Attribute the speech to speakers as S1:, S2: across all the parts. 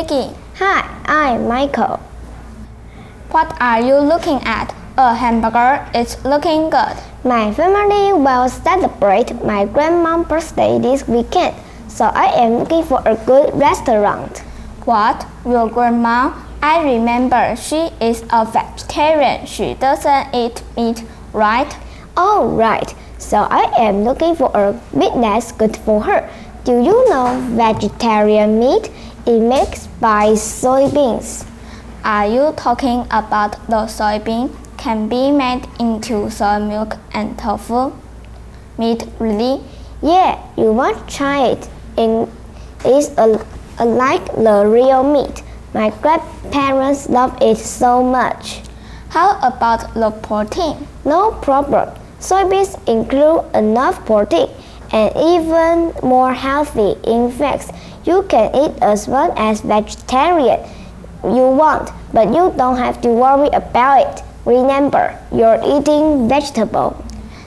S1: Hi, I'm Michael.
S2: What are you looking at? A hamburger is looking good.
S1: My family will celebrate my grandma's birthday this weekend, so I am looking for a good restaurant.
S2: What? Your grandma? I remember she is a vegetarian. She doesn't eat meat, right?
S1: Oh, right. So I am looking for a that's good for her. Do you know vegetarian meat? It makes by soybeans.
S2: Are you talking about the soybean can be made into soy milk and tofu? Meat, really?
S1: Yeah, you must try it. It is a, a like the real meat. My grandparents love it so much.
S2: How about the protein?
S1: No problem. Soybeans include enough protein and even more healthy. In fact, you can eat as well as vegetarian you want, but you don't have to worry about it. Remember, you're eating vegetable.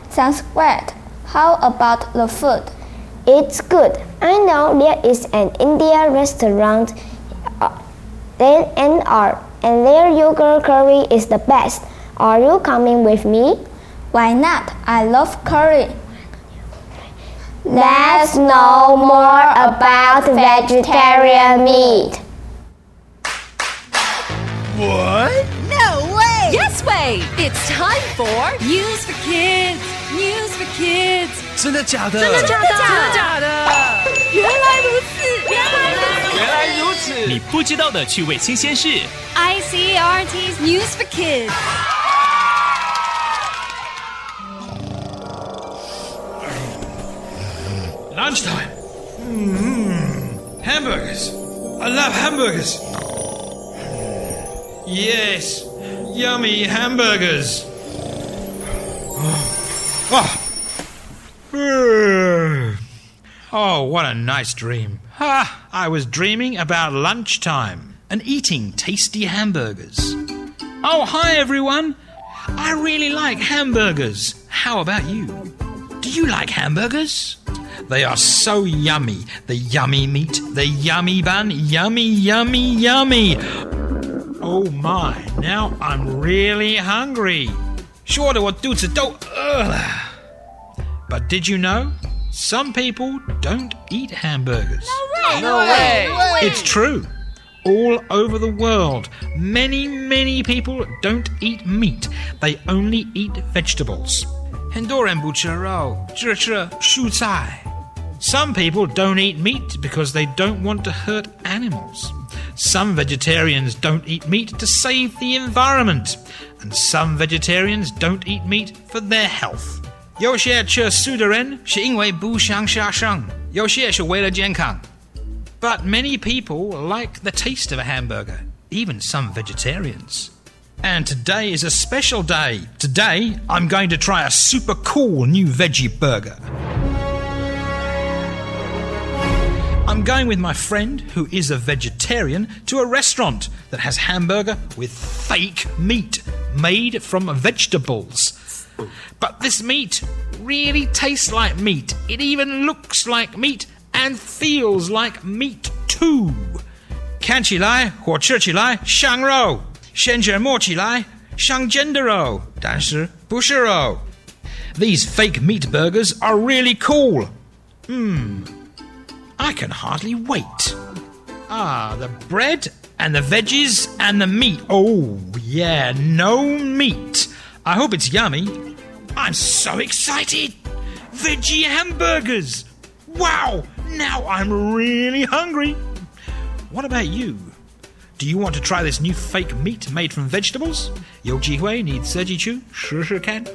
S2: Sounds great. How about the food?
S1: It's good. I know there is an Indian restaurant uh, and, are, and their yogurt curry is the best. Are you coming with me?
S2: Why not? I love curry.
S1: Let's know more about vegetarian meat.
S3: What?
S4: No way!
S5: Yes way! It's time for
S4: News for Kids! News for Kids!
S3: 真的假的？
S5: 真的假的？
S3: 真的假的？
S4: 原来如此！原来如此！
S3: 原来如此！
S6: 你不知道的趣味新鲜事。
S4: ICRT's News for Kids.
S3: Lunchtime. Mmm. Hamburgers. I love hamburgers. Yes. Yummy hamburgers. Oh. Ah. Hmm. Oh, what a nice dream. Ha! I was dreaming about lunchtime and eating tasty hamburgers. Oh, hi everyone. I really like hamburgers. How about you? Do you like hamburgers? They are so yummy. The yummy meat, the yummy bun, yummy, yummy, yummy. Oh my, now I'm really hungry. 说的我肚子都饿了。But did you know? Some people don't eat hamburgers.
S4: No way!
S3: It's true. All over the world, many, many people don't eat meat. They only eat vegetables. 很多人不吃肉，只吃蔬菜。 Some people don't eat meat because they don't want to hurt animals. Some vegetarians don't eat meat to save the environment. And some vegetarians don't eat meat for their health. 有些吃素的人是因为不想杀生，有些是为了健康。But many people like the taste of a hamburger, even some vegetarians. And today is a special day. Today, I'm going to try a super cool new veggie burger. I'm going with my friend, who is a vegetarian, to a restaurant that has hamburger with fake meat made from vegetables. But this meat really tastes like meat. It even looks like meat and feels like meat too. 看起来或吃起来像肉，甚至摸起来像真的肉，但是不是肉。These fake meat burgers are really cool. Hmm. I can hardly wait. Ah, the bread and the veggies and the meat. Oh, yeah, no meat. I hope it's yummy. I'm so excited. Veggie hamburgers. Wow, now I'm really hungry. What about you? Do you want to try this new fake meat made from vegetables? Yo Jihui needs Sergi Chu. Sure, sure can.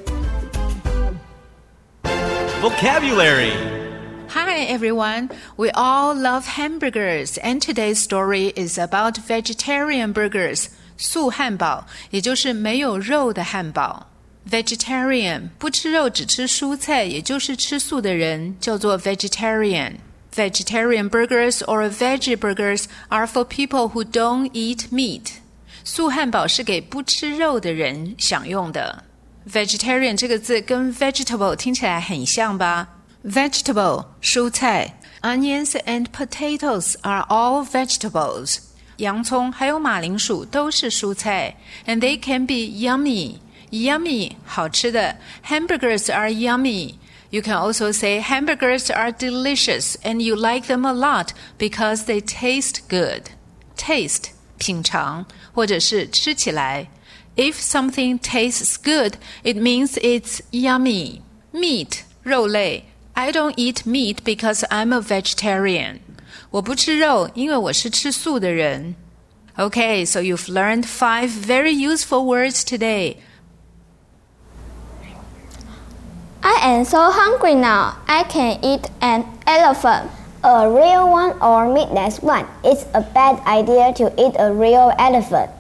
S6: Vocabulary
S5: Hi everyone. We all love hamburgers, and today's story is about vegetarian burgers. 素汉堡，也就是没有肉的汉堡。Vegetarian 不吃肉只吃蔬菜，也就是吃素的人，叫做 vegetarian。Vegetarian burgers or veggie burgers are for people who don't eat meat. 素汉堡是给不吃肉的人享用的。Vegetarian 这个字跟 vegetable 听起来很像吧 ？Vegetable 蔬菜，onions and potatoes are all vegetables。 洋葱还有马铃薯都是蔬菜，and they can be yummy. Yummy，好吃的。Hamburgers are yummy. You can also say hamburgers are delicious and you like them a lot because they taste good. Taste 品尝或者是吃起来。If something tastes good, it means it's yummy. Meat 肉类。 I don't eat meat because I'm a vegetarian. 我不吃肉，因为我是吃素的人。Okay, so you've learned five very useful words today.
S2: I am so hungry now. I can eat an elephant.
S1: A real one or meatless one. It's a bad idea to eat a real elephant.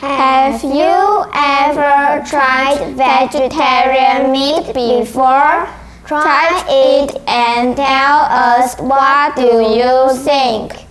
S2: Have you ever tried vegetarian meat before? Try it and tell us what do you think.